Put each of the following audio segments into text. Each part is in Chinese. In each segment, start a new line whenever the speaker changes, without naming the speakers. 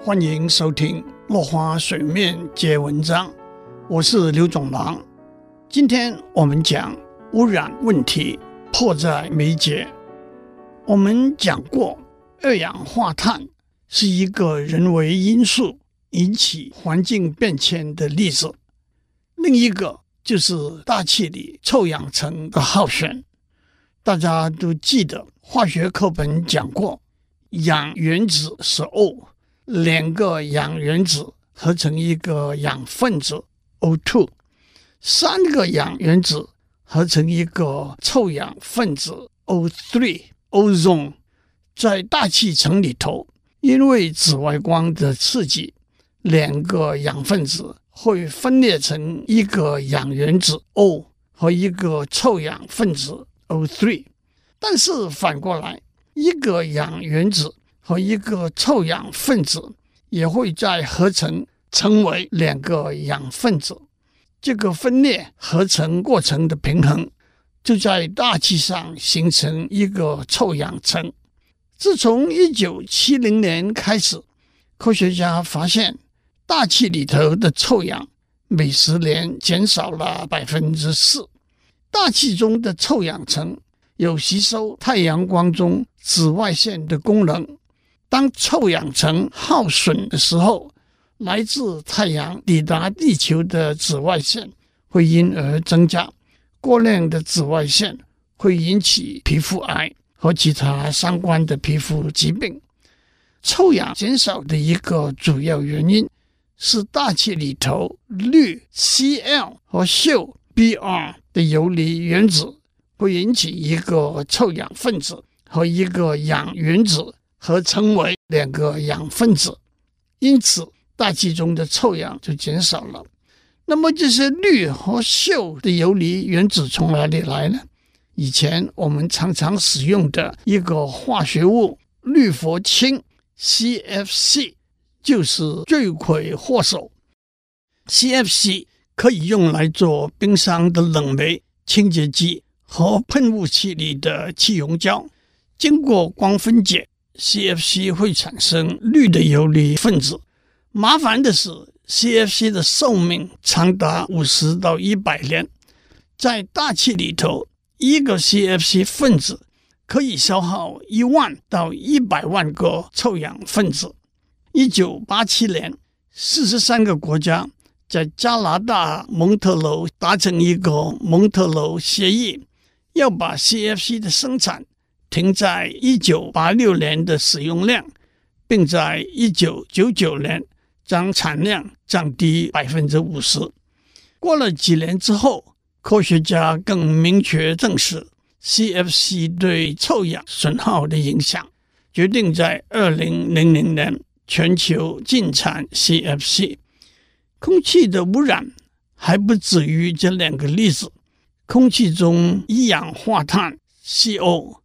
欢迎收听《落花水面皆文章》，我是刘总郎。今天我们讲污染问题迫在眉睫。我们讲过，二氧化碳是一个人为因素引起环境变迁的例子，另一个就是大气里臭氧层的耗损。大家都记得化学课本讲过。氧原子是 O，两个氧原子合成一个氧分子 O2，三个氧原子合成一个臭氧分子 O3，ozone。在大气层里头，因为紫外光的刺激，两个氧分子会分裂成一个氧原子 O 和一个臭氧分子 O3，但是反过来。一个氧原子和一个臭氧分子也会再合成成为两个氧分子，这个分裂合成过程的平衡就在大气上形成一个臭氧层。自从一九七零年开始，科学家发现大气里头的臭氧每十年减少了百分之四，大气中的臭氧层。有吸收太阳光中紫外线的功能。当臭氧层耗损的时候，来自太阳抵达地球的紫外线会因而增加。过量的紫外线会引起皮肤癌和其他相关的皮肤疾病。臭氧减少的一个主要原因是大气里头氯 Cl 和溴 Br 的游离原子。会引起一个臭氧分子和一个氧原子合成为两个氧分子，因此大气中的臭氧就减少了。那么这些氯和溴的游离原子从哪里来呢？以前我们常常使用的一个化学物氯氟氢 （CFC） 就是罪魁祸首。CFC 可以用来做冰箱的冷媒、清洁剂。和喷雾器里的气溶胶经过光分解，CFC 会产生氯的游离分子。麻烦的是，CFC 的寿命长达五十到一百年，在大气里头，一个 CFC 分子可以消耗一万到一百万个臭氧分子。一九八七年，四十三个国家在加拿大蒙特娄达成一个蒙特娄协议。要把 CFC 的生产停在一九八六年的使用量，并在一九九九年将产量降低百分之五十。过了几年之后，科学家更明确证实 CFC 对臭氧损耗的影响，决定在二零零零年全球禁产 CFC。空气的污染还不止于这两个例子。空气中一氧化碳 （CO）、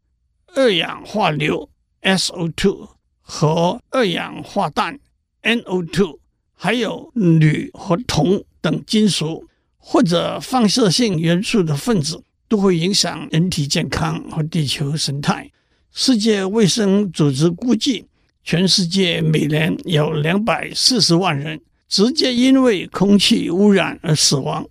二氧化硫 （SO2） 和二氧化氮 （NO2），还有铝和铜等金属或者放射性元素的分子，都会影响人体健康和地球生态。世界卫生组织估计，全世界每年有两百四十万人直接因为空气污染而死亡。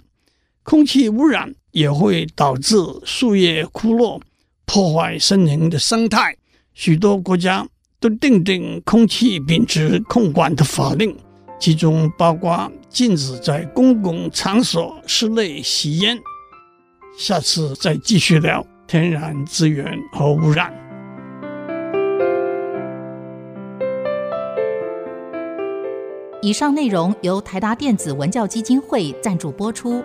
空气污染也会导致树叶枯落，破坏森林的生态。许多国家都订定空气品质控管的法令，其中包括禁止在公共场所室内吸烟。下次再继续聊天然资源和污染。
以上内容由台达电子文教基金会赞助播出。